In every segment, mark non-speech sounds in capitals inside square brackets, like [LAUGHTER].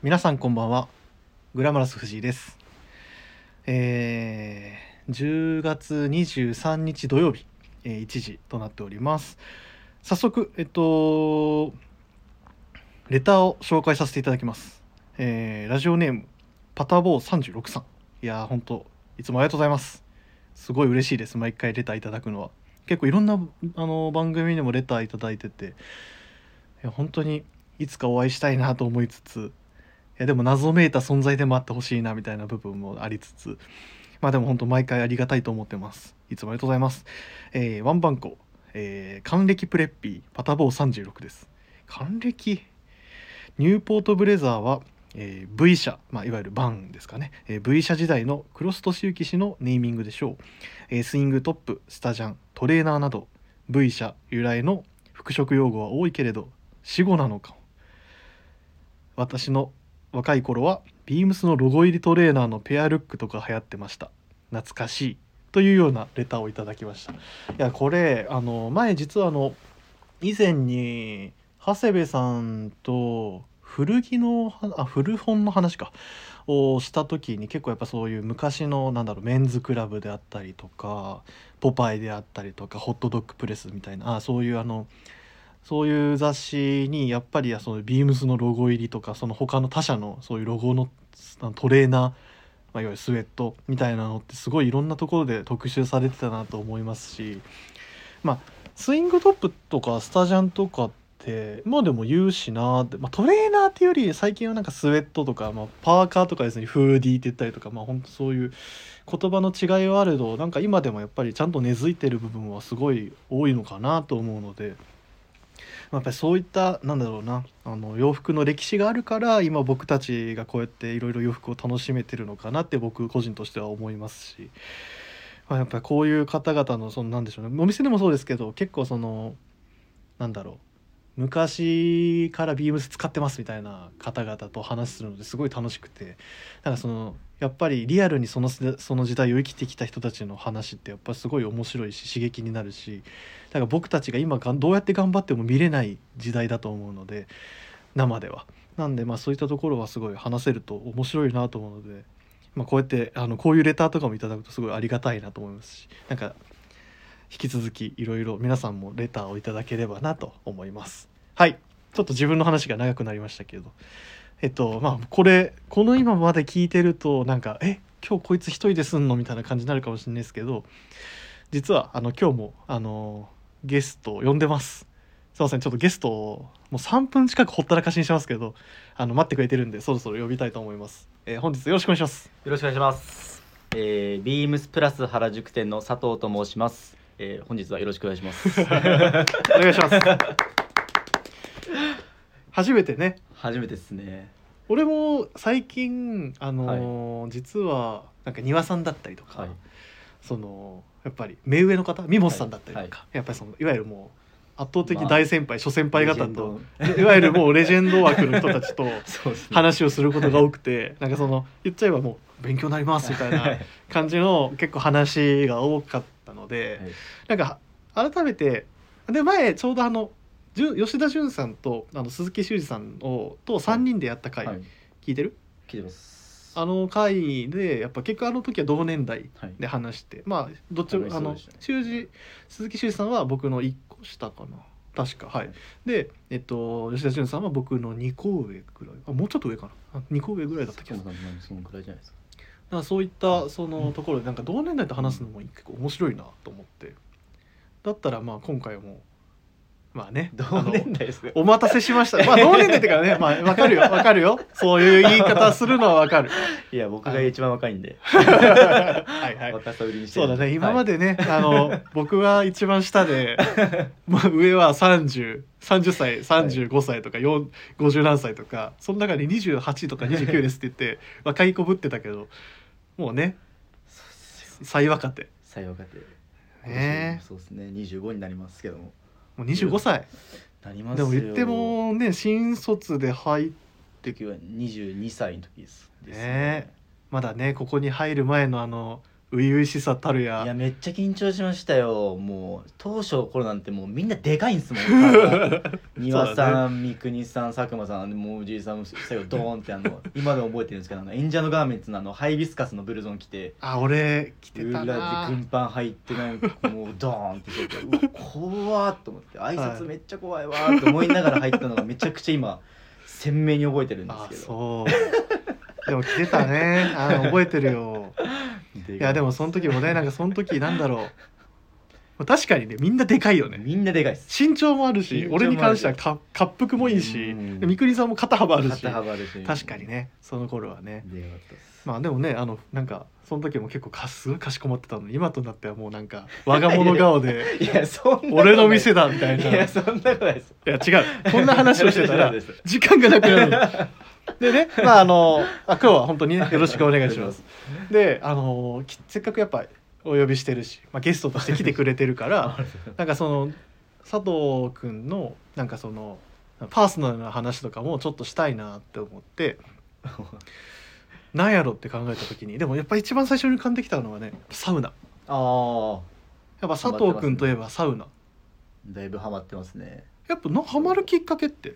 皆さんこんばんは。グラマラス藤井です。えー、10月23日土曜日、えー、1時となっております。早速えっとレターを紹介させていただきます、えーラジオネームパタボー36さん。いやー本当いつもありがとうございます。すごい嬉しいです毎回レターいただくのは。結構いろんなあの番組でもレターいただいてて。いや本当にいつかお会いしたいなと思いつつやでも謎めいた存在でもあってほしいなみたいな部分もありつつまあでも本当毎回ありがたいと思ってます。いつもありがとうございます、えーワンバンコ、えー還暦プレッピー。パタボー36です。還暦？ニューポートブレザーは、えー V 社、まあ、いわゆるバンですかね、えー V 社時代のクロストシウキ氏のネーミングでしょう、えースイングトップスタジャントレーナーなど V 社由来の服飾用語は多いけれど死語なのか私の若い頃はビームスのロゴ入りトレーナーのペアルックとか流行ってました。懐かしいというようなレターをいただきました。いやこれあの前実はあの以前に長谷部さんと古着のあ古本の話か。をした時に結構やっぱそういう昔のなんだろうメンズクラブであったりとかポパイであったりとかホットドッグプレスみたいな。あそういうあのそういう雑誌にやっぱりそのビームスのロゴ入りとかその他の他社のそういうロゴのトレーナー、まあ、いわゆるスウェットみたいなのってすごいいろんなところで特集されてたなと思いますしまあスイングトップとかスタジャンとかってまあでも言うしなって、まあ、トレーナーっていうより最近はなんかスウェットとか、まあ、パーカーとかですねフーディーって言ったりとかまあ本当そういう言葉の違いはあれどなんか今でもやっぱりちゃんと根付いてる部分はすごい多いのかなと思うので。まあやっぱりそういったなんだろうなあの洋服の歴史があるから今僕たちがこうやっていろいろ洋服を楽しめてるのかなって僕個人としては思いますし、まあ、やっぱりこういう方々のそのなんでしょうね。お店でもそうですけど結構そのなんだろう。昔からビームス使ってますみたいな方々と話するのですごい楽しくてだかそのやっぱりリアルにそのその時代を生きてきた人たちの話ってやっぱすごい面白いし刺激になるしだから僕たちが今がどうやって頑張っても見れない時代だと思うので生では。なんでまあそういったところはすごい話せると面白いなと思うので、まあ、こうやってあのこういうレターとかもいただくとすごいありがたいなと思いますしなんか引き続きいろいろ皆さんもレターをいただければなと思います。はいちょっと自分の話が長くなりましたけどえっとまあこれこの今まで聞いてるとなんかえ今日こいつ一人ですんのみたいな感じになるかもしれないですけど実はあの今日もあのゲストを呼んでますすいませんちょっとゲストをもう3分近くほったらかしにしますけどあの待ってくれてるんでそろそろ呼びたいと思います、えー本日よろしくお願いしますよろしくお願いします。えー、ビームスプラス原宿店の佐藤と申します。えー、本日はよろしくお願いします。[LAUGHS] お願いします初めてね初めてですね。俺も最近あのー実はなんか庭さんだったりとか、はい。そのやっぱり目上の方ミモスさんだったりとか、やっぱりそのいわゆるもう圧倒的大先輩、諸先輩方といわゆるもうレジェンド枠の人たちと。[LAUGHS] 話をすることが多くてなんかその言っちゃえばもう勉強になりますみたいはない感じの結構話が多かったので、なんか改めてで前ちょうどあのじゅん吉田純さんとあの鈴木修二さんをと3人でやった回、はい。聞いてる？聞いてます。あの回でやっぱ結局あの時は同年代はい。で話してまあどっちもあの修二鈴木修二さんは僕の1個下かな。確かはい。でえっと吉田純さんは僕の2個上ぐらい。あもうちょっと上かな。あ2個上ぐらいだった気がする。佐藤さんそのくらいじゃないですか。だからそういったそのところでなんか同年代と話すのも結構面白いなと思って。だったらまあ今回もまあね [LAUGHS] 同年代ですか。お待たせしました。まあ同年代ってからねまあわかるよわかるよ。そういう言い方するのはわかる。[LAUGHS] いや僕が一番若いんで。[LAUGHS] はいはい。若さ売りにしてそうだね。今まで。でね、あの僕は一番下で、まあ、上は3030歳35歳とか4 50何歳とかその中で28とか29ですって言って若い子ぶってたけどもうね最若手最若手。ねそうですね。二十五になりますけども。もう25歳なりますよ。でも言ってもね新卒で入って時は二十二歳の時です。ですねまだねここに入る前のあの初々しさた。るやいやめっちゃ緊張しましたよもう当初の頃なんてもうみんなでかいんですもん丹羽さん三國さん佐久間さんもうおじいさん最後ドーンってあの今でも覚えてるんですけどあの演者のガーメンツのあのハイビスカスのブルゾン着てあ俺着てた。裏で軍パン入ってなんかもうドーンってしててうわ怖っと思って挨拶めっちゃ怖いわーって思いながら入ったのがめちゃくちゃ今鮮明に覚えてるんですけどそうでも着てた。ねあ覚えてるよい。やでもその時もねなんかその時なんだろう。確かにねみんなでかいよね。みんなでかいっす。身長もあるし俺に関してはか滑腹もいいし三國さんも肩幅あるし。肩幅あるし。確かにねその頃はね。まあでもねあのなんかその時も結構かすごいかしこまってたの。に今となってはもうなんか我が物顔で [LAUGHS] 俺の店だみたいな。いやそんなことないです。いや違う。こんな話をしてたら時間がなくなるのでねまああの [LAUGHS] あ今日は本当にねよろしくお願いします。であのきせっかくやっぱお呼びしてるし、まあ、ゲストとして来てくれてるから [LAUGHS] なんかその佐藤君のなんかそのパーソナルな話とかもちょっとしたいなって思ってなんやろって考えた時にでもやっぱ一番最初に浮かんできたのはねサウナ。ああやっぱ佐藤君といえばサウナ。だいぶハマってますね。やっぱなハマるきっかけって？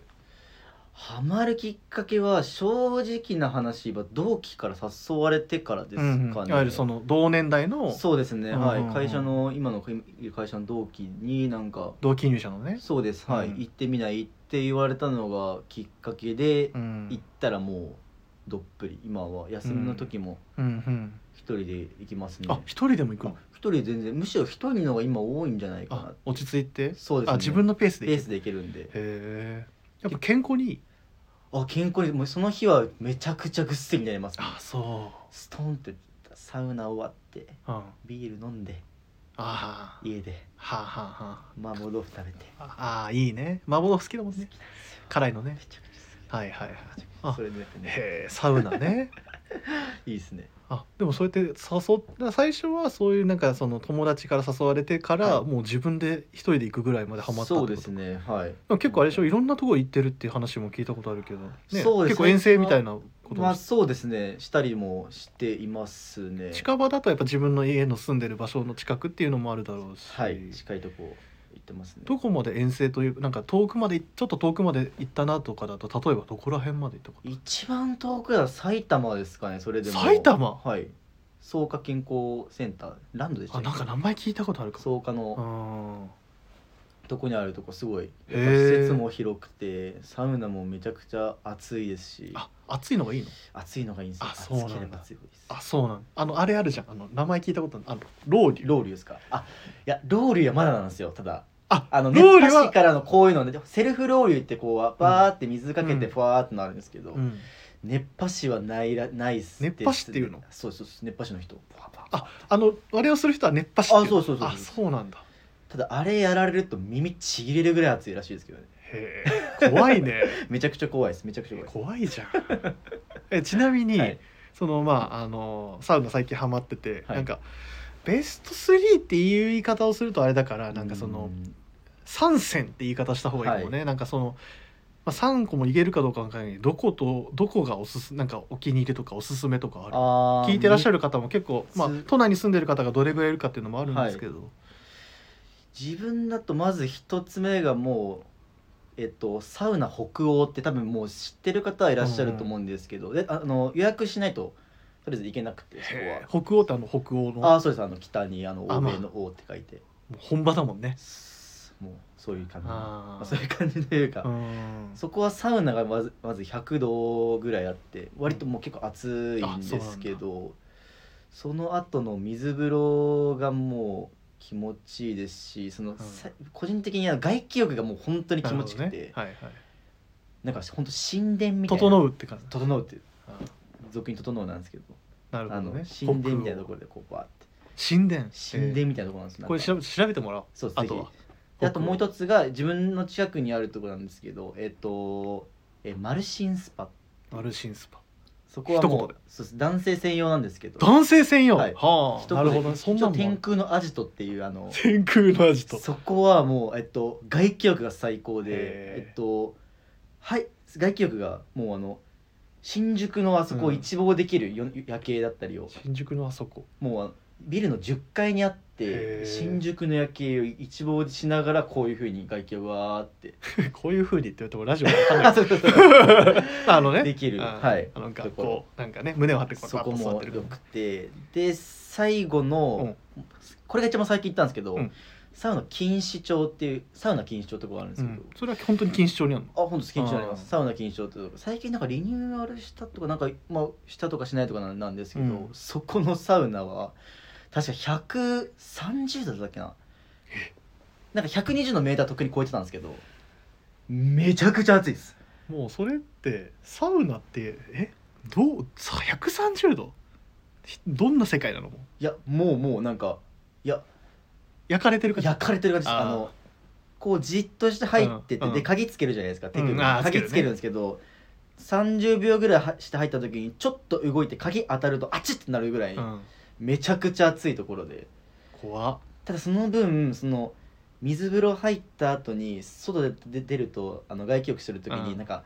ハマるきっかけは正直な話は同期から誘われてからですかね、うんうん。いわゆるその同年代のそうですね、うんうんうん。はい。会社の今の会社の同期になんか同期入社のね、そうです。はい、うん。行ってみないって言われたのがきっかけで、うん。行ったらもうどっぷり。今は休みの時もうん。うん、一人で行きますね、あ一人でも行く一人全然むしろ一人の方が今多いんじゃないかなあ落ち着いて？そうですね。あ自分のペースでペースで行けるんで。へえやっぱ健康にいい？あ健康にもうその日はめちゃくちゃぐっすりになります、ね、あそストンってサウナ終わってううん。あビール飲んであ家で。はあはあは麻婆豆腐食べて。あああいいね。麻婆豆腐好きだもんね。辛いのね。めちゃくちゃはいはいはい。好きあそれでね。へえサウナね。[LAUGHS] いいですねあでもそうやって誘った最初はそういうなんかその友達から誘われてから、はい。もう自分で一人で行くぐらいまでハマったってそこと？うですね。はい。でも結構あれでしょ？いろんなとこ行ってるっていう話も聞いたことあるけど、ね、そうです結構遠征みたいなこともまあそうですね。したりもしていますね。近場だとやっぱ自分の家の住んでる場所の近くっていうのもあるだろうし、はい。近いとこ行ってますね。どこまで遠征というなんか遠くまでちょっと遠くまで行ったなとかだと例えばどこら辺まで行ったか一番遠くは埼玉ですかねそれでも。埼玉？はい。草加健康センター。ランドでしたあなんか名前聞いたことあるかも。草加の。うんとこにあるとこすごいやっぱ施設も広くてサウナもめちゃくちゃ暑いですし。あ暑いのがいいの？暑いのがいいんですよ。あそうなんだ。暑ければ暑いほどいいです。あそうなんあのあれあるじゃん。あの名前聞いたことあのロウリュロウリュですか？あいやロウリュはまだなんですよ。ただああの熱ロウリュは波師からのこういうのでセルフロウリュってこうバーって水かけてうん。ふわーってなるんですけど、うん。熱波師はないらないっす熱波師っていうの？そうそうそう熱波師の人。ああのあれをする人は熱波師っていあそうそうそう。あそうなんだただあれやられると耳ちぎれるぐらい熱いらしいですけどね。へえ。怖いね。[LAUGHS] めちゃくちゃ怖いです。めちゃくちゃ怖い怖いじゃん。[LAUGHS] えちなみに、はい。そのまああのサウナ最近ハマってて、はい。なんかベスト3っていう言い方をするとあれだからなんかそのうん。3選って言い方した方がいいかもね、なんかその、まあ、3個もいけるかどうかわからないけどどことどこがおすすなんかお気に入りとかおすすめとかある？聞いてらっしゃる方も結構、まあつ、都内に住んでる方がどれぐらいいるかっていうのもあるんですけど、自分だとまず一つ目がもうえっとサウナ北欧って多分もう知ってる方はいらっしゃると思うんですけど、であの予約しないととりあえず行けなくてそこは。北欧ってあの北欧の？ああそうです。あの北にあのあまあ。欧米の王って書いて、もう本場だもんね。もうそういう感じ。あー。まあそういう感じというか、うん。そこはサウナがまずまず100度ぐらいあって割ともう結構暑いんですけど、その後の水風呂がもう気持ちいいですしその、さ個人的には外気浴がもう本当に気持ちよくて、ね。はいはい。なんか本当神殿みたいな。整うって感じ。整うっていう。あ俗に整うなんですけど。あのなるほどね。神殿みたいなところでこうバーって。神殿神殿みたいなところなんですよ、これ調べ調べてもらおう。そうあとあともう一つが自分の近くにあるところなんですけどえっ、とえマルシンスパマルシンスパそこはもうそうです。男性専用なんですけど。男性専用、はい。はあなるほど。ねそんな天空のアジトっていうあの天空のアジト。そこはもうえっと外気浴が最高でえっとはい外気浴がもうあの新宿のあそこをうん。一望できるよ夜景だったりを、新宿のあそこ。もうあビルの10階にあっへー。て新宿の夜景を一望しながらこういうふうに外気をわーって。[LAUGHS] こういう風にって言うとラジオでわかんないあのねできる。あはい。あの学校なんかね胸を張ってそこもよくて。で最後の、これが一番最近行ったんですけど、うん。サウナ錦糸町っていうサウナ錦糸町ってとこがあるんですけど、うん、それは本当に錦糸町にあるの？あ本当錦糸町にあります。サウナ錦糸町ってとこ。最近なんかリニューアルしたとかなんかまあしたとかしないとかなんなんですけど、うん。そこのサウナは確か130度だっけな。なんか120のメーターとっくに超えてたんですけどめちゃくちゃ暑いです。もうそれってサウナってえ？どう？さ130度？ひどんな世界なのいやもうもうなんかいや焼かれてる感じ？焼かれてる感じです。あのこうじっとして入ってて、うんで鍵つけるじゃないですか手首。に、鍵つけるんですけど30秒ぐらいはして入った時にちょっと動いて鍵当たるとあちってなるぐらい、うん、めちゃくちゃ暑いところで。怖っ。ただその分その水風呂入った後に外で出出るとあの外気浴する時うん。になんか、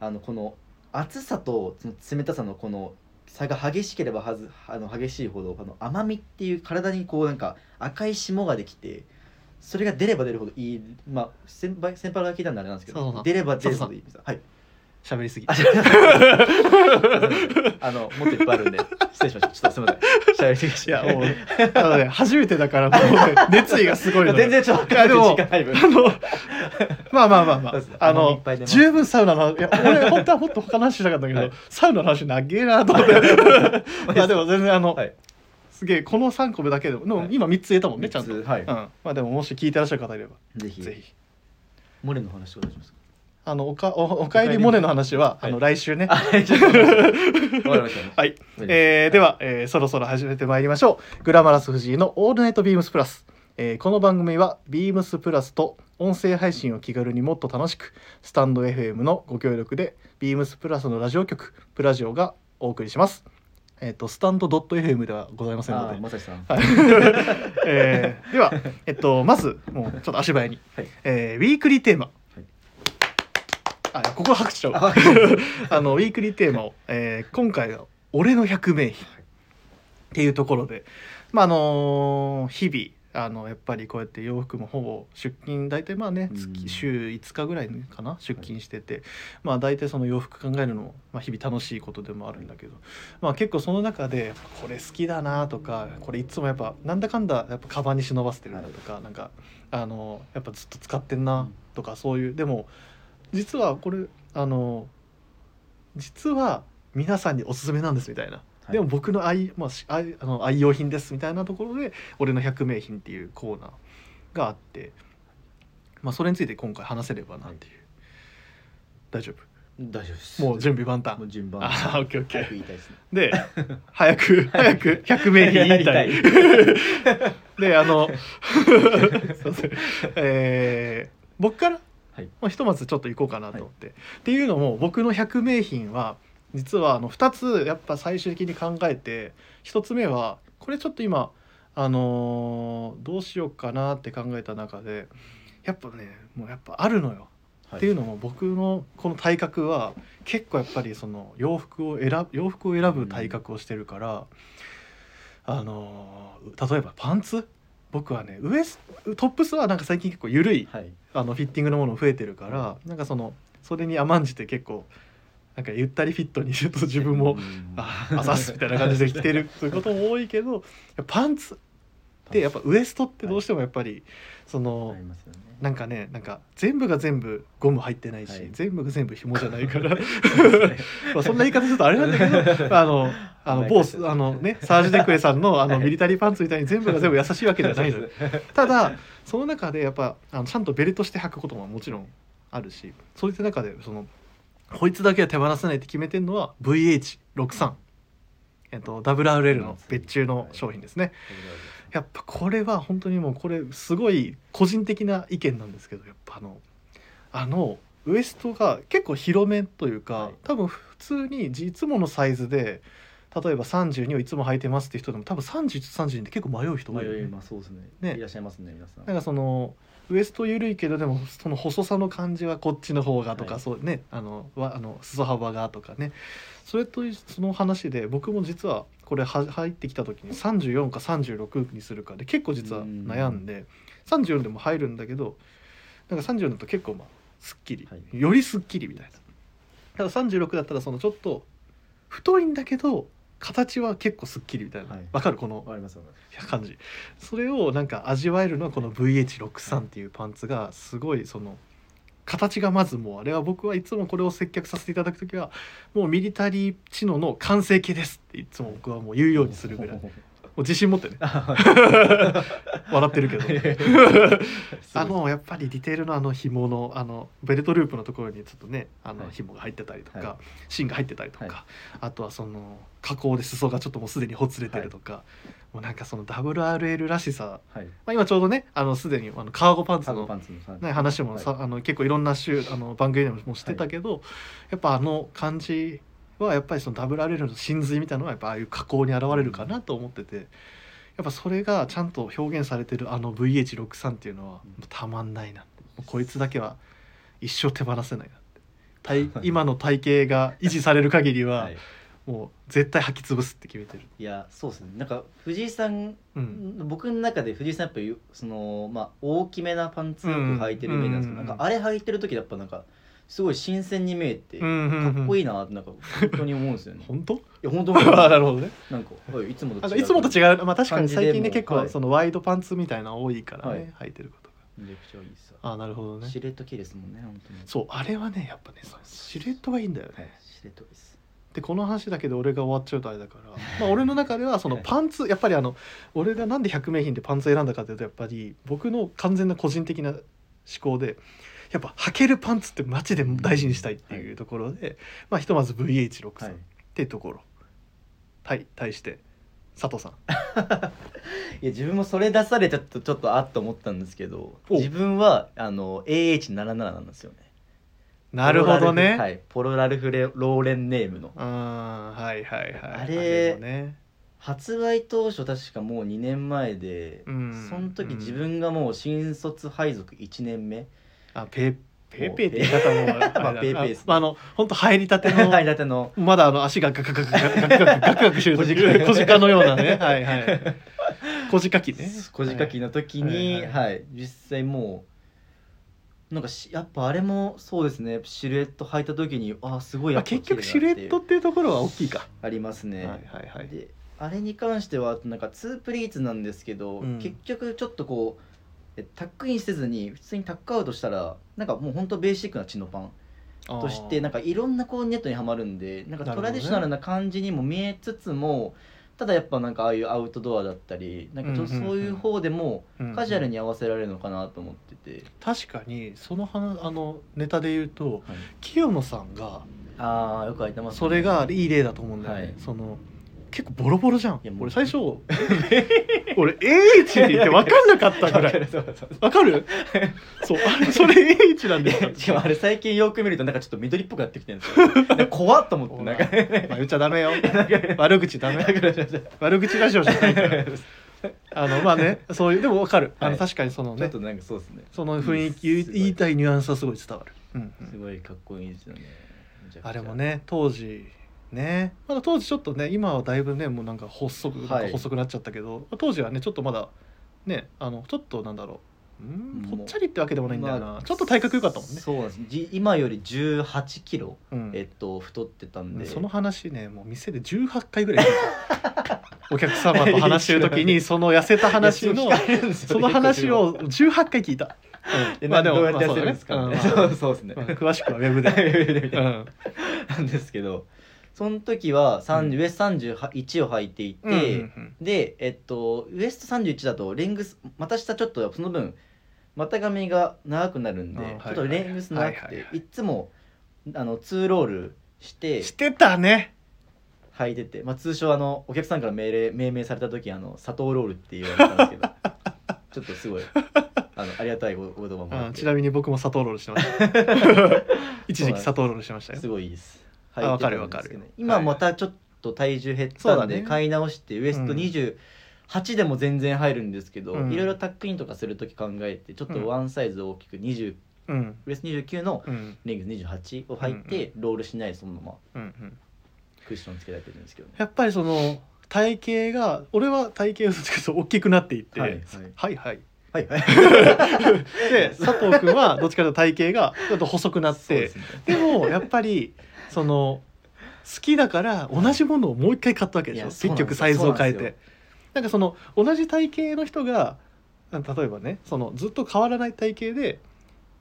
あのこの暑さとその冷たさのこの差が激しければはずあの激しいほどあの甘みっていう体にこうなんか赤い霜ができてそれが出れば出るほどいい。まあ先輩先輩が聞いたんであれなんですけそうそうそうど出れば出るほどいいはい喋りすぎ。あ、[LAUGHS] あの、もっといっぱいあるんで、失礼しました。ちょっとすみません。喋りすぎました。いやもう [LAUGHS] あのね初めてだからもう、ね、[LAUGHS] 熱意がすごいのよ全然ちょっとでも。あのまあまあまあまあ。あの十分サウナのいや俺本当はもっと他の話したかったけど、はい。サウナの話長えなと思って。い。やでも全然あの、はい。すげえこの3個目だけでも今3つ言えたもんねちゃんと、はい。うん、まあでももし聞いてらっしゃる方いれば。ぜひ、ぜひ。モレの話お願いしますか？あのおかおおかえりモネの話は、はいあの来週ね。あ、はい、わかりました。はい、えーでは、えーそろそろ始めてまいりましょう。グラマラス藤井の「オールナイトビームスプラス」えーこの番組はビームスプラスと音声配信を気軽にもっと楽しくスタンド FM のご協力でビームスプラスのラジオ局プラジオがお送りします。えっ、とスタンド .fm ではございませんので。まさしさん。はい。[LAUGHS] えーでは、えっと、まずもうちょっと足早に、はい。えーウィークリーテーマ、はいあここ拍手しちゃう。あ [LAUGHS] あのウィークリーテーマを、えー今回は「俺の百名品」っていうところで、まああの日々あのやっぱりこうやって洋服もほぼ出勤大体まあねうん。月週5日ぐらいかな出勤してて、まあ大体その洋服考えるのも、まあ、日々楽しいことでもあるんだけど、まあ、結構その中でこれ好きだなとかこれいつもやっぱなんだかんだやっぱカバンに忍ばせてるなとか、なんかあのやっぱずっと使ってんなとかそういうでも実はこれあの実は皆さんにおすすめなんですみたいな、はい。でも僕の愛,、まあ、し愛あの愛用品ですみたいなところで「俺の百名品」っていうコーナーがあって、まあ、それについて今回話せればなっていう、大丈夫？大丈夫です。もう準備万も端う順番。あーオッケーオッケー。早く言いたいですね。で早く [LAUGHS] 早く。百名品言いたい。であの [LAUGHS] えー僕から、はい。まあ、ひとまずちょっと行こうかなと思って、っていうのも僕の百名品は実はあの2つやっぱ最終的に考えて1つ目はこれちょっと今あのーどうしようかなって考えた中でやっぱねもうやっぱあるのよ。っていうのも僕のこの体格は結構やっぱりその洋服を選ぶ洋服を選ぶ体格をしてるから、あの例えばパンツ？僕はねウエストップスはなんか最近結構緩い。はい。あのフィッティングのもの増えてるからなんかそのそれに甘んじて結構なんかゆったりフィットにすると自分もうん。ああざっすみたいな感じで着てるということも多いけどパンツってやっぱウエストってどうしてもやっぱりそのね。なんかねなんか全部が全部ゴム入ってないし、はい。全部が全部紐じゃないから。[LAUGHS] まあそんな言い方するとあれなんだけど [LAUGHS] あのあの某あのねサージ・デクエさんのあのはい。ミリタリーパンツみたいに全部が全部優しいわけではないのよ。ただその中でやっぱあのちゃんとベルトして履くことももちろんあるしそういった中でそのこいつだけは手放せないって決めてるのは VH63 えっと WRL の別注の商品ですねやっぱこれは本当にもうこれすごい個人的な意見なんですけどやっぱあのあのウエストが結構広めというか、はい。多分普通にいつものサイズで例えば32をいつも履いてますって人でも多分31と32って結構迷う人多いよね。迷いますそうですね。ね。いらっしゃいますね皆さん。なんかそのウエスト緩いけどでもその細さの感じはこっちの方がとか、はい。そうねあのわあの裾幅がとかね。それとその話で僕も実はこれは入ってきた時に34か36にするかで結構実は悩んで34でも入るんだけどなんか34だと結構まあすっきり、はい。よりすっきりみたいな。ただ36だったらそのちょっと太いんだけど形は結構すっきりみたいな。わ、はい。かる？この感じ。それをなんか味わえるのはこの VH63 っていうパンツがすごいその形がまずもうあれは僕はいつもこれを接客させていただく時はもうミリタリー知能の完成形ですっていつも僕はもう言うようにするぐらい自信持ってね。[LAUGHS] 笑ってるけど。[LAUGHS] あのやっぱりディテールのあの紐のあのベルトループのところにちょっとねあのはい。紐が入ってたりとか、はい。芯が入ってたりとか、はい。あとはその加工で裾がちょっともうすでにほつれてるとか、もうなんかその WRL らしさ、はい。まあ、今ちょうどねあのすでにあのカーゴパンツサーのドパンツのね、話もさ、あの結構いろんな週あの番組でもしてたけど、やっぱあの感じはやっぱりその WRL の真髄みたいなのはやっぱああいう加工に現れるかなと思っててやっぱそれがちゃんと表現されてるあの VH63 っていうのはうん。たまんないなこいつだけは一生手放せないなって。[LAUGHS] 体今の体型が維持される限りははい。もう絶対履き潰すって決めてる。いやそうですね。なんか藤井さんうん。僕の中で藤井さんやっぱりそのまあ大きめなパンツよく履いてるイメージなんですけど、うん。なんかあれ履いてる時やっぱなんかすごい新鮮に見えて、うんうんうん。かっこいいなってなんか本当に思うんですよね。い本当？や本当 [LAUGHS] あなるほどね。なんかはいいつもとあの違ういつもと違う。まあ確かに感じで最近ね結構そのワイドパンツみたいなの多いからね、はい。履いてることが。めちゃくちゃいいですよ。あなるほどね。シルエット系ですもんね本当に。そうあれはねやっぱねそうシルエットがいいんだよね、はいシルエットです。でこの話だけで俺が終わっちゃうとあれだからまあ俺の中ではそのパンツやっぱりあの俺がなんで100名品でパンツ選んだかというとやっぱり僕の完全な個人的な思考でやっぱ履けるパンツってマジで大事にしたいっていうところで、まあひとまず VH63 はい。っていうところ。対対して佐藤さん。[LAUGHS] いや自分もそれ出されちゃったちょっとあっと思ったんですけどお。自分はあの AH77 なんですよね。なるほどね、はい、ポロラルフレローレンネームの。あーはいはいはい。あれもね。発売当初確かもう2年前で、うん。その時うん。自分がもう新卒配属1年目、あペーペーペーって言い方もまあペーペーですね。ああの本当入りたてのはいだっての。まだあの足がガクガクガクガクガクガクガクしてる時小鹿のようなねはいはい小鹿機ね小鹿機の時に、はい実際もうなんかしやっぱあれもそうですねシルエット履いた時にあーすごいまあ、やっぱ結局シルエットっていうところは大きいか、ありますね、はいはいはいであれに関してはなんか2プリーツなんですけど、うん結局ちょっとこうえタックインせずに普通にタックアウトしたらなんかもうほんとベーシックなチノパンとしてなんかかいろんなこうネットにはまるんでなんかトラディショナルな感じにも見えつつも、ただやっぱなんかああいうアウトドアだったりなんかちょっとそういう方でもカジュアルにに合わせられるのかなと思ってて、確かにその話あのネタで言うとはい。清野さんがああよく書いてます、それがいい例だと思うんだよね、はい。その結構ボロボロじゃん。いやもう。俺最初 [LAUGHS] 俺 AH って言って分かんなかったぐらいそうそうわかる？そうあれそれ AH なんでしかもあれ最近よく見るとなんかちょっと緑っぽくなってきてるんですよ。[LAUGHS] 怖っと思ってなんか。まあ言っちゃダメよ。[LAUGHS] 悪口ダメ。悪口ラジオじゃないから。あのまあねそういうでもわかる。あの、はい。確かにそのねちょっとなんかそうですね。その雰囲気言いたいニュアンスはすごい伝わる、うんうん。すごいかっこいいですよね。あれもね当時ね。まだ当時ちょっとね今はだいぶねもうなんか細く、はい。なんか細くなっちゃったけど当時はねちょっとまだねあのちょっとなんだろう。うんもうぽっちゃりってわけでもないんだよな、まあちょっと体格良かったもんね。そうなんです。じ今より1 8キロうん。えっと太ってたんで。その話ねもう店で18回ぐらい。聞いたお客様と話してる時にその痩せた話のその話を18回聞いた、えまあでもどうやって痩せるんですか、まあねそうだね。[LAUGHS] そうそうですね、まあ詳しくはウェブで、[LAUGHS] うん。なんですけどその時は30、うん。ウエスト31を履いていて、うんうんうん。でえっとウエスト31だとレングス股下ちょっとその分股上が長くなるんで、あはいちょっとレングス長くて、いはいはいはい。つもあの2ロールしてしてたね。履いてて、まあ、通称あのお客さんから命令命名された時あの砂糖ロールって言われたんですけど [LAUGHS] ちょっとすごいあのありがたいごお言葉もうんちなみに僕も砂糖ロールしてました。[LAUGHS] 一時期砂糖ロールしてましたよ。すごいいいです。あ履いてわかるわかる今またちょっと体重減ったんで買い直してウエストうん。28 8でも全然入るんですけど、うん。いろいろタックインとかする時考えてちょっとワンサイズ大きく20うん。ウエスト29のうん。レングス28を履いて、ロールしないでそのままクッションつけられてるんですけどね。やっぱりその体型が俺は体型がちょっと大きくなっていって、ははい。いはい、はいはい。[LAUGHS] で佐藤君はどっちかというと体型がちょっと細くなってでもやっぱりその好きだから同じものをもう一回買ったわけでしょ？いやそうなんですよ。結局サイズを変えて。なんかその同じ体型の人が例えばねそのずっと変わらない体型で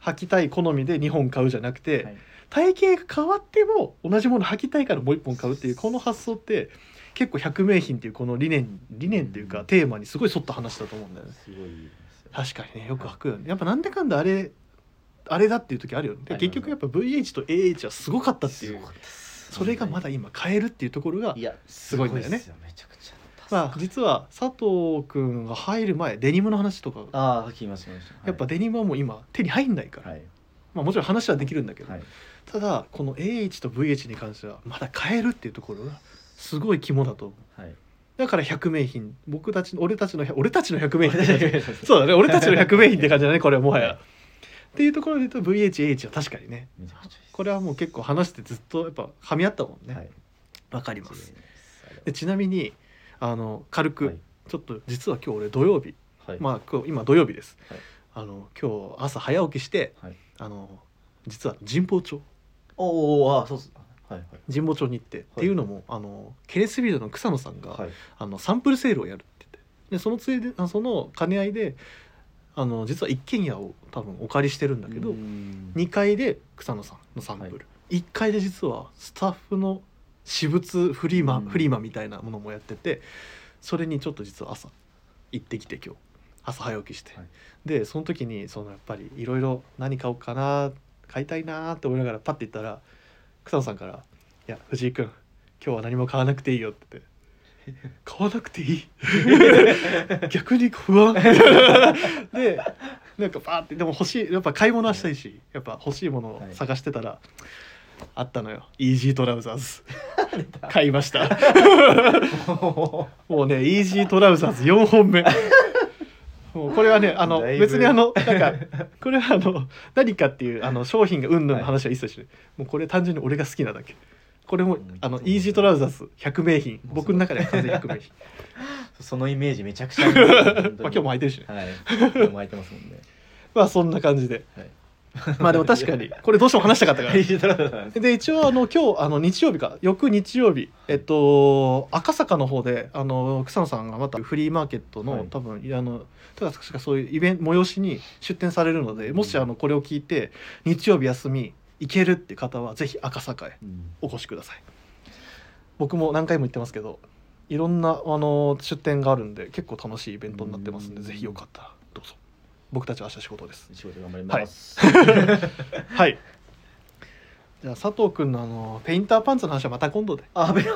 履きたい好みで2本買うじゃなくて、はい。体型が変わっても同じもの履きたいからもう1本買うっていうこの発想って結構百名品っていうこの理念理念っていうかテーマにすごい沿った話だと思うんだよね。すごい確かにねよく履くよね。やっぱなんでかんだあれあれだっていう時あるよね。結局やっぱ VH と AH はすごかったっていう。それがまだ今買えるっていうところがいやすごいんだよね。まあ実は佐藤君が入る前デニムの話とか。ああ聞きましたやっぱデニムはもう今手に入んないから、はい。まあ、もちろん話はできるんだけど、はい。ただこの AH と VH に関してはまだ買えるっていうところがすごい肝だと思う。はい。だから百名品。僕たちの俺たちの俺たちの百名品。[LAUGHS] そうだね。俺たちの百名品って感じだねこれはもはや、はいっていうところで言うと VHH は確かにね。これはもう結構話してずっとやっぱ噛み合ったもんね。はわ、いかります。あでちなみにあの軽く、はい。ちょっと実は今日俺土曜日。はい。まあ今日今土曜日です、はい。あの今日朝早起きしてはい。あの実は神保町。おおあそうっす。はい神保町に行って、っていうのもあのケレスビードの草野さんが、はい。はいあのサンプルセールをやるって言って。でそのついであその兼ね合いであの実は一軒家を多分お借りしてるんだけど、うーん。2階で草野さんのサンプル、1階で実はスタッフの私物フリーマ、うん。フリーマみたいなものもやっててそれにちょっと実は朝行ってきて今日。朝早起きして、はい。でその時にそのやっぱりいろいろ何買おうかな買いたいなって思いながらパッて行ったら草野さんから「いや藤井君今日は何も買わなくていいよ」って言って「買わなくていい。[LAUGHS] 逆に不安。[LAUGHS] でなんかパーってでも欲しいやっぱ買い物はしたいしやっぱ欲しいものを探してたら、あったのよ。イージートラウザーズ。買いました。[LAUGHS] もうねイージートラウザーズ4本目。もうこれはねあの別にあのなんかこれはあの何かっていうあの商品がうんぬんの話は一切しない、もうこれ単純に俺が好きなだけこれもうん。あのイージートラウザーズ100名品。僕の中では完全に100名品。[LAUGHS] そのイメージめちゃくちゃあります [LAUGHS] まあ今日も履いてるしね。はい。今日も空いてますもんね。[LAUGHS] まあそんな感じで。はい。まあでも確かにこれどうしても話したかったから。イージートラウザーなんで一応あの今日あの日曜日か。翌日曜日えっと赤坂の方であの草野さんがまたフリーマーケットの、はい。多分あの確かそういうイベント催しに出展されるのでもしあのこれを聞いて日曜日休み行けるって方はぜひ赤坂へうん。お越しください。僕も何回も言ってますけどいろんなあの出店があるんで結構楽しいイベントになってますんでうん。ぜひよかったらどうぞ。僕たちは明日仕事です。仕事頑張ります。はい [LAUGHS] じゃあ佐藤君のあのペインターパンツの話はまた今度で。あペインタ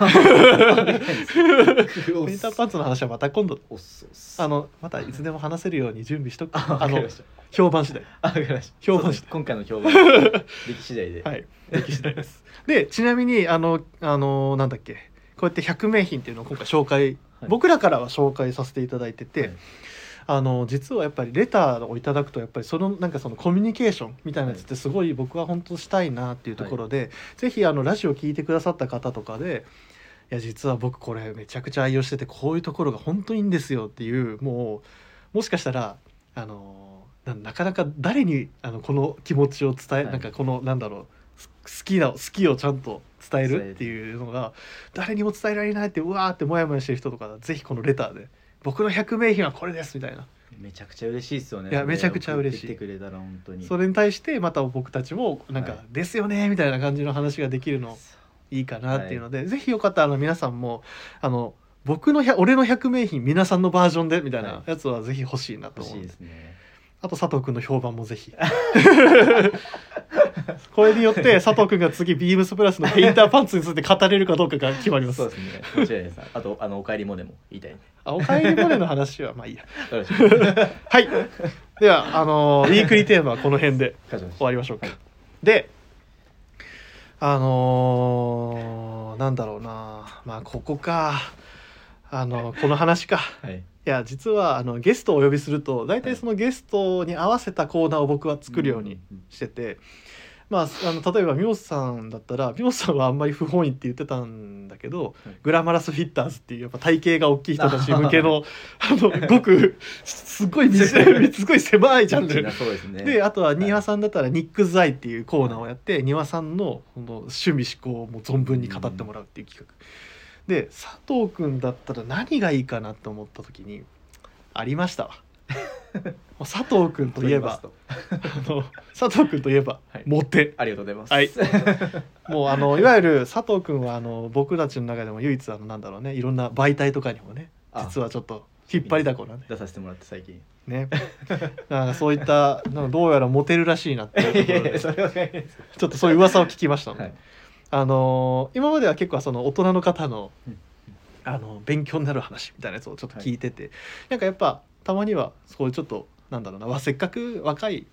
ーパンツの話。[LAUGHS] はまた今度で。おっすおっすあのまたいつでも話せるように準備しとく。あわあの評判次第。あわかりました。評判そうです今回の評判出来次第で。はい。出来次第です。でちなみにあのあのなんだっけ。こうやって100名品っていうのを今回紹介、はい。僕らからは紹介させていただいてて、はいあの実はやっぱりレターをいただくとやっぱりそのなんかそのコミュニケーションみたいなやつってすごい僕は本当したいなっていうところで、ぜひあのラジオ聞いてくださった方とかで「いや実は僕これめちゃくちゃ愛用しててこういうところが本当にいいんですよ」っていうもうもしかしたらあのななかなか誰にあのこの気持ちを伝え、はい。なんかこのなんだろうす好きな好きをちゃんと伝えるっていうのが誰にも伝えられないってうわーってモヤモヤしてる人とかぜひこのレターで「僕の100名品はこれです」みたいな。めちゃくちゃ嬉しいですよね。いやめちゃくちゃ嬉しい。送ってきてくれたら本当に。それに対してまた僕たちもなんかはい「ですよね」みたいな感じの話ができるのいいかなっていうので、ぜひよかったらあの皆さんもあの僕の100俺の100名品皆さんのバージョンでみたいなはやつはぜひ欲しいなと思う、で。すね。あと佐藤君の評判もぜひ [LAUGHS] [LAUGHS] これによって佐藤君が次ビームスプラスのペインターパンツについて語れるかどうかが決まります。そうですね。間違いないです。あとあのお帰りもでも言いたいあおかえりモネの話はまあいいや。はい。ではあのーウィークリーテーマはこの辺で終わりましょうか、はい。であのーなんだろうな。まあここか。あのこの話か。はい。や実はあのゲストをお呼びすると大体そのゲストに合わせたコーナーを僕は作るようにしてて、まあ、あの例えばミョさんだったらミョさんはあんまり不本意って言ってたんだけど、はい。グラマラスフィッターズっていうやっぱ体型が大きい人たち向けの [LAUGHS] あのごくすごい [LAUGHS] すごい狭いジャンル。そうですね。であとは庭さんだったらニックズアイっていうコーナーをやって庭さんのこの趣味思考をもう存分に語ってもらうっていう企画、で佐藤君だったら何がいいかなと思った時にありましたわ佐藤君といえば。あの佐藤君といえば、はい。モテ。ありがとうございます。はい。もうあのいわゆる佐藤君はあの僕たちの中でも唯一あのなんだろうねいろんな媒体とかにもねあ。実はちょっと引っ張りだこなね。出させてもらって最近。ね。なんかそういったなんかどうやらモテるらしいなっていうところで [LAUGHS] ちょっとそういう噂を聞きましたので、はい。あのー今までは結構その大人の方のうんあの勉強になる話みたいなやつをちょっと聞いてて、なんかやっぱたまにはそういうちょっとなんだろうなわせっかく若い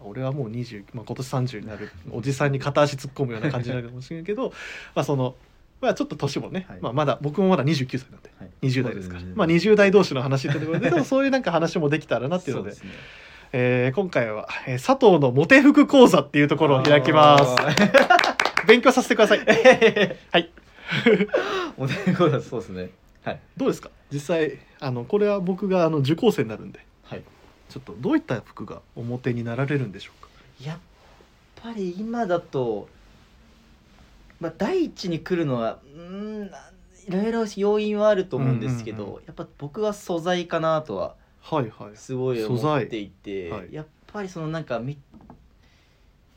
俺はもう20、まあ、今年30になるおじさんに片足突っ込むような感じになるかもしれないけど [LAUGHS] まあその、まあ、ちょっと年もね、はい。まあ、まだ僕もまだ29歳なんではい。20代ですから、まあ、20代同士の話ってところで [LAUGHS] でもそういうなんか話もできたらなっていうのでですね。えー今回は、えー佐藤のモテ服講座っていうところを開きます。勉強させてください。[LAUGHS] はい [LAUGHS] おねこだそうですね。はい。どうですか？実際あのこれは僕があの受講生になるんで。はい。ちょっとどういった服が表になられるんでしょうか？やっぱり今だとまあ第一に来るのはうーんいろいろ要因はあると思うんですけど、うんうんうやっぱ僕は素材かなとははいはい。すごい思っていて、はい。やっぱりそのなんかみ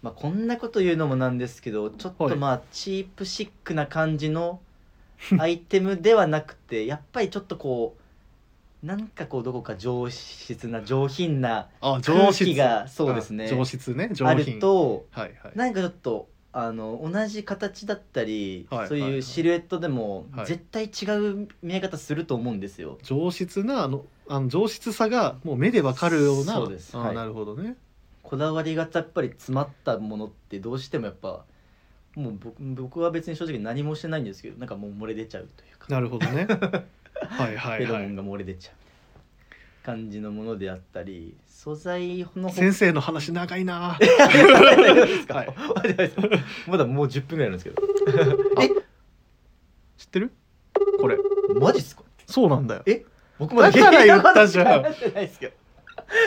まあこんなこと言うのもなんですけどちょっはい。とまあチープシックな感じの [LAUGHS] アイテムではなくてやっぱりちょっとこうなんかこうどこか上質な上品なあ空気がそうですね。あ上質ね。上あ品るとはいはい。なんかちょっとあの同じ形だったり、はいそうはい。うシルエットでもはい。絶対違う見え方すると思うんですよ。上質なあのあの上質さがもう目でわかるような。そうです。はい。あなるほどねこだわりがやっぱり詰まったものってどうしてもやっぱもう僕僕は別に正直何もしてないんですけどなんかもう漏れ出ちゃうというか、なるほどね。[LAUGHS] はいはいはい。フェロモンが漏れ出ちゃう感じのものであったり素材の先生の話長いな。[LAUGHS] はい。まだもう10分ぐらいなんですけど。知ってる？これマジっすか？そうなんだよ。え？僕まだだから言ったじゃん [LAUGHS]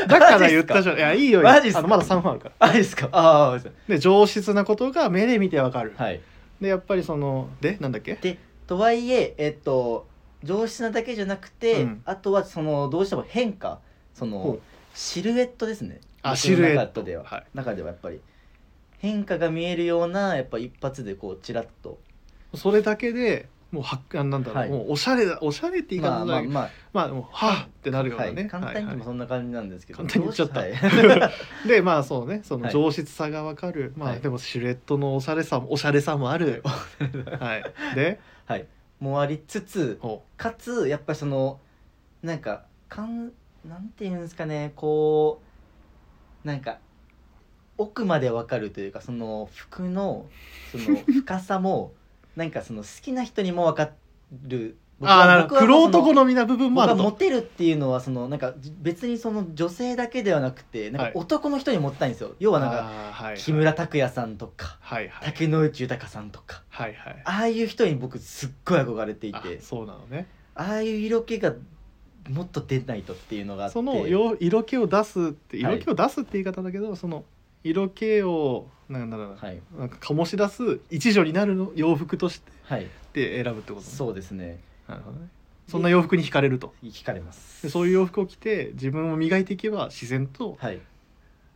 だから言ったじゃん。いやいいよ。マジっすか？あのまだ3分あるから。あですか？ああで上質なことが目で見てわかる、はい。でやっぱりそのでなんだっけ？でとはいええっと上質なだけじゃなくて、うん。あとはそのどうしても変化。そほのう。シルエットですね。あシルエット。中では、はい。中ではやっぱり。変化が見えるようなやっぱ一発でこうチラッと。それだけでもうはあなんだろう、はい。もうおしゃれだおしゃれって言いま方だけまあまあまあ。もうはあってなるようなね、はい、簡単に言ってもそんな感じなんですけど、簡単に言っちゃった。[LAUGHS] でまあそうねそのはい。上質さがわかる、まはい。あでもシルエットのおしゃれさもおしゃれさもある。[LAUGHS] はい。で？はい、もありつつほかつやっぱりそのなんかかんなんていうんですかねこうなんか奥までわかるというかその服のその深さもなんかその好きな人にもわかる。うああなるほど。僕は玄人好みな部分もあるとモテるっていうのはそのなんかじ別にその女性だけではなくてなんはい。か男の人にモテたいんですよ、要はなんか木村拓哉さんとかはいはい。竹野内豊さんとか。はいはい。ああいう人に僕すっごい憧れていあてそうなのね。ああいう色気がもっと出ないとっていうのがあって。そのよ色気を出すってはい色気を出すって言い方だけど、その色気をなんだろうな,、はい。なんか醸し出す一助になるの洋服としてはい。で選ぶってことね。そうですね。なるほどね。そんな洋服に惹かれると。惹かれます。でそういう洋服を着て自分を磨いていけば自然とはい。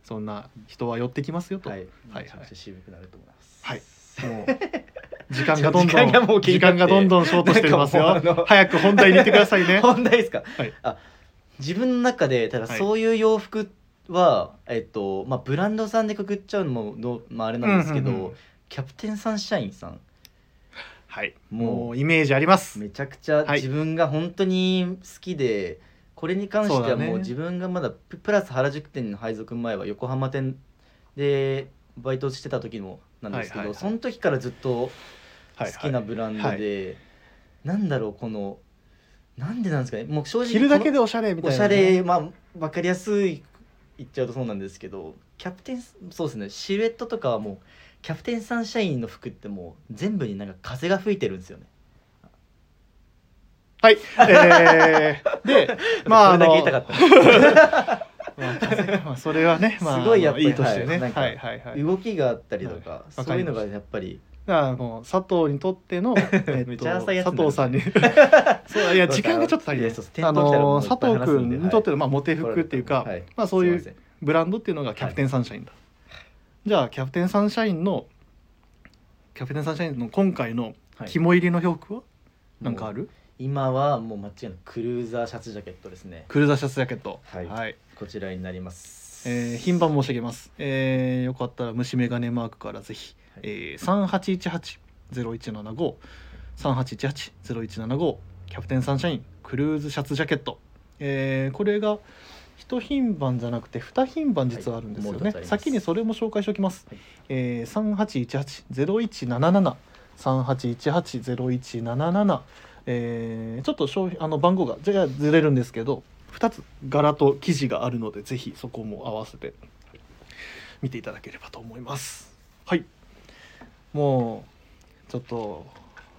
そんな人は寄ってきますよと、はい。はいめちゃくちゃ渋くなると思います。はい。もう時間がどんどん時間がどんどんショートしてますよ。早く本題に行ってくださいね。[LAUGHS] 本題ですか、はい。あ自分の中でただはい。そういう洋服は、えっとまあブランドさんでくくっちゃうのもどう、まあ、あれなんですけど、うんうんうん。キャプテンサンシャインさん。はい。もうイメージあります。めちゃくちゃはい。自分が本当に好きで、これに関してはもう自分がまだププラス原宿店の配属前は横浜店でバイトしてた時もなんですけど、はいはいはい。その時からずっとはい好きなブランドで、なんだろうこのなんでなんですかね。もう正直着るだけででおしゃれみたいなおしゃれまあ分かりやすい言っちゃうとそうなんですけどキャプテンそうですねシルエットとかはもうキャプテンサンシャインの服ってもう全部になんか風が吹いてるんですよね。はい。えー、で [LAUGHS] まああ風 [LAUGHS] まあそれはねまあすごいやっぱりいいとしてね。はいはいはい。動きがあったりとか、はい。そういうのがやっぱりだからもう佐藤にとっての、[LAUGHS] えっと、ちゃ浅いやつ佐藤さんに。[LAUGHS] そういや時間がちょっと足りない。あの佐藤君にとっての、まあ、モテ服っていうか、はい。まあ、そういうブランドっていうのがキャプテンサンシャインだ、じゃあキャプテンサンシャインのキャプテンサンシャインの今回のはい。肝入りの服は？なんかある、今はもう間違いなくクルーザーシャツジャケットですね。クルーザーシャツジャケット。はい。こちらになります。えー品番申し上げます、えーよかったら虫眼鏡マークからぜひ、はいえー、3818-0175 3818-0175キャプテンサンシャインクルーズシャツジャケット、えーこれが一品番じゃなくて二品番実はあるんですよね、はい先にそれも紹介しておきます、はい。えー、3818-0177 3818-0177えーちょっと商品あの番号がじゃあずれるんですけど2つ柄と生地があるのでぜひそこも合わせて見ていただければと思います。はいもうちょっと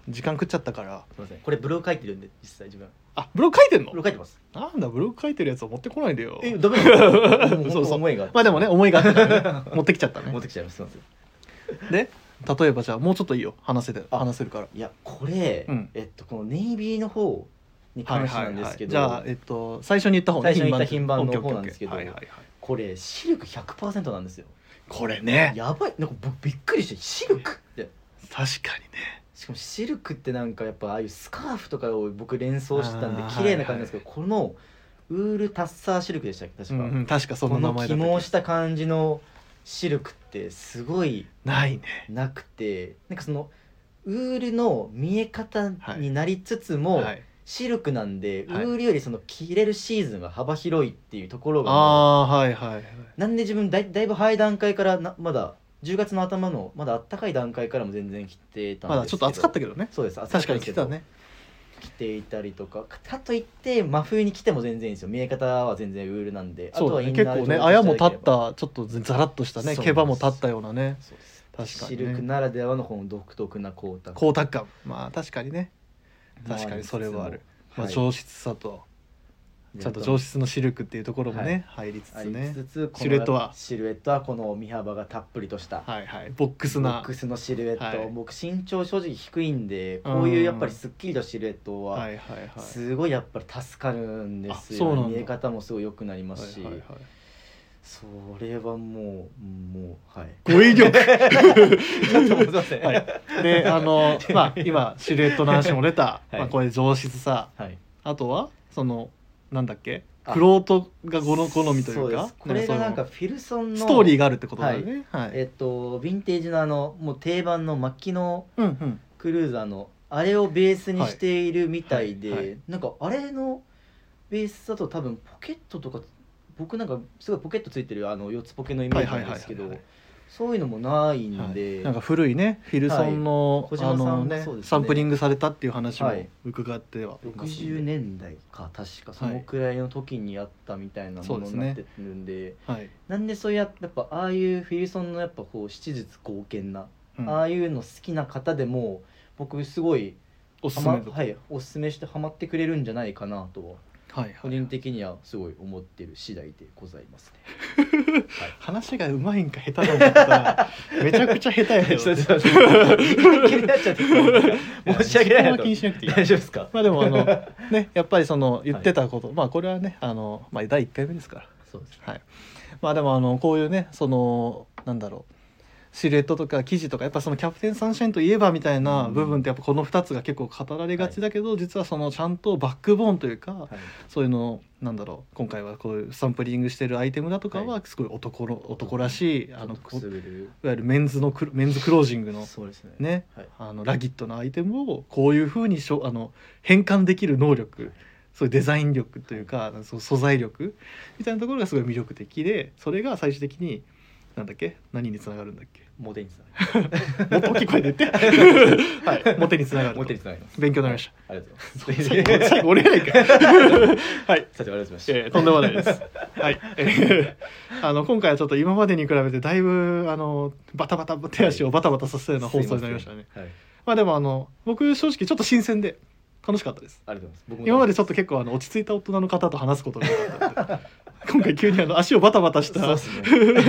時間食っちゃったから。すいません。これブログ書いてるんで実際自分。あブログ書いてんの？ブログ書いてます。なんだブログ書いてるやつを持ってこないでよ。えダメなんですかそうそう思いがまあでもね思いがあったからね。[LAUGHS] 持ってきちゃったね。持ってきちゃいます。すいません。で例えばじゃあもうちょっといいよ。話せてあ話せるから。いやこれ、うん。えっとこのネイビーの方に関してなんですけど、じゃあえっと最初に言った方ね最初に言った品番の方なんですけど。はいはいはい。これシルク100%なんですよこれね。やばい。なんか僕びっくりしてシルク。って確かにね。しかもシルクってなんかやっぱああいうスカーフとかを僕連想してたんで綺麗な感じですけど、このウールタッサーシルクでしたっけ？確か、うんうん、確かそこのの名前だった起毛した感じのシルクってすごいないね。なくてなんかそのウールの見え方になりつつも、はい、シルクなんで、はい。ウールよりその着れるシーズンが幅広いっていうところがああーはいはいはい。なんで自分だいだいぶ早い段階からなまだ10月の頭のまだあったかい段階からも全然着てたんですけど。まだちょっと暑かったけどね。そうです暑かったね。着ていたりとか。かかといって真冬に着ても全然いいんですよ。見え方は全然ウールなんで。あとはインナー結構ね上あやも立ったちょっとザラッとしたね毛羽も立ったようなね。そうです。確かにシルクねならではのこの独特な光沢。光沢感。まあ確かにね確かにそれはある、まあ、はい上質さとちゃんと上質のシルクっていうところもね、入りつつね。つつシルエットは。シルエットはこの身幅がたっぷりとした。はいはい。ボックスな。ボックスのシルエット、はい。僕身長正直低いんでこういうやっぱりすっきりとシルエットはすごいやっぱり助かるんですよ見え方もすごい良くなりますし、はいはいはいそれはもうもうはい。はい。であのまあ今シルエットの話も出た、[LAUGHS] はい。まあ、これ上質さ。はい。あとはそのなんだっけ？あ。クロートがごの好みといそうでかすこれがなんかそフィルソンののストーリーがあるってことだよね。はい、えっとヴィンテージのあのもう定番の末期のクルーザーのあれをベースにしているみたいで、はいはいはい。なんかあれのベースだと多分ポケットとか僕なんかすごいポケットついてるあの4つポケのイメージなんですけどはいはいはいそういうのもないんはい。で、なんか古いねフィルソンの,、はい。小島さんあのね。サンプリングされたっていう話もはい。伺ってはいますんで。60年代か確かそのくらいの時にあったみたいなものになってるんではい、なんでそうややっぱああいうフィルソンのやっぱこう七術剛健な、うん。ああいうの好きな方でも僕すごいはおすすめはい、おすすめしてハマってくれるんじゃないかなとははいはい。個人的にはすごい思ってる次第でございますね。[LAUGHS] 話がうまいんか下手だったらめちゃくちゃ下手やよ [LAUGHS] そうそうそう。気になっちゃって申し訳ないなと。そこは気にしなくていい大丈夫ですか？まあでもあの [LAUGHS] ねやっぱりその言ってたこと、まあこれはねあの、まあ、第1回目ですから。そうですはい。まあでもあのこういうねそのなんだろうシルエットとか生地とかやっぱそのキャプテンサンシャインといえばみたいな部分ってやっぱこの2つが結構語られがちだけど、実はそのちゃんとバックボーンというか、はい。そういうのなんだろう今回はこういうサンプリングしてるアイテムだとかはすごい男の男らしいあのいわゆるメンズのクロメンズクロージングのそうですね。ねはい。あのラギットのアイテムをこういうふうにしょあの変換できる能力そういうデザイン力というかそう素材力みたいなところがすごい魅力的でそれが最終的になんだっけ？何につながるんだっけ？モテにつながり [LAUGHS] もっと大きい声で言って。[LAUGHS] はい。モテにつながると。モテにつながります。勉強になりました。ありがとうございます。最 [LAUGHS] 後俺やないかはい。社長ありがとうございましたえーとんでもないです。はい、えーあの今回はちょっと今までに比べてだいぶあのバタバタ手足をバタバタさせるような放送になりましたね。はい。まあでもあの僕正直ちょっと新鮮で楽しかったです。ありがとうございます。僕も今までちょっと結構あの落ち着いた大人の方と話すことが多かったので、今回急にあの足をバタバタしたね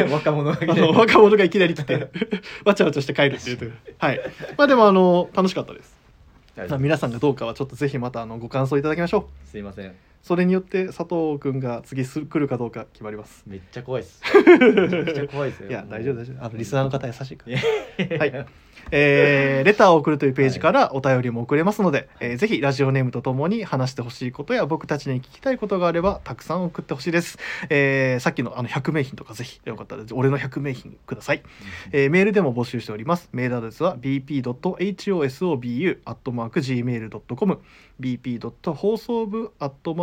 [LAUGHS] 若者があの若者がいきなり来てわちゃわちゃして帰るっていうはい。まあでもあの楽しかったです。まあ皆さんがどうかはちょっとぜひまたあのご感想いただきましょう。すいませんそれによって佐藤くんが次す来るかどうか決まります。めっちゃ怖いです。めちゃくちゃ怖いですよ。いや大丈夫大丈夫。あのリスナーの方優しいから。はい。えーレターを送るというページからお便りも送れますので、えーぜひラジオネームとともに話してほしいことや僕たちに聞きたいことがあればたくさん送ってほしいです、えーさっきのあの100名品とかぜひよかったら俺の100名品ください、えーメールでも募集しております。メールアドレスは bp.hosobu.gmail.com bp. 放送部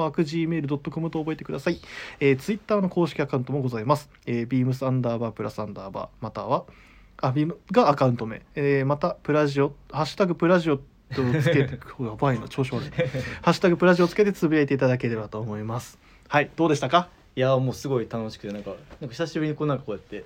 ワーク .gmail.com と覚えてください、えー、ツイッターの公式アカウントもございます、えー、beams アンダーバープラスアンダーバーまたはあビームがアカウント名、えーまたプラジオハッシュタグプラジオとつけて [LAUGHS] やばいな調子悪い。ハッシュタグプラジオつけてつぶやいていただければと思います。はいどうでしたか？いやもうすごい楽しくてなんかなんか久しぶりにこうなんかこうやって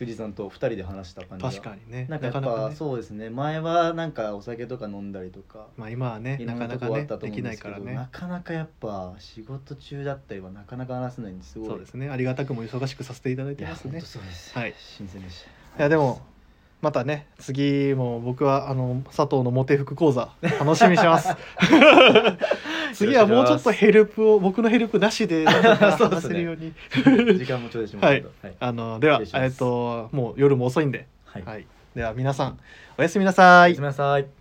藤井さんと二人で話した感じが。確かにね。なんかやっぱなかなかね。そうですね。前はなんかお酒とか飲んだりとか。まあ今はねなんかなかねできないからね。なかなかやっぱ仕事中だったりはなかなか話せないんですごい。そうですねありがたくも忙しくさせていただいてますね当そうですはい新鮮でしたいやでもまたね次も僕はあの佐藤のモテ服講座楽しみにしてます。[LAUGHS] 次はもうちょっとヘルプを僕のヘルプなしで [LAUGHS] 話せるように。時間もちょうだいしますけどはい。あのではえっともう夜も遅いんで、はい。はい、では皆さんおやすみなさい。おやすみなさい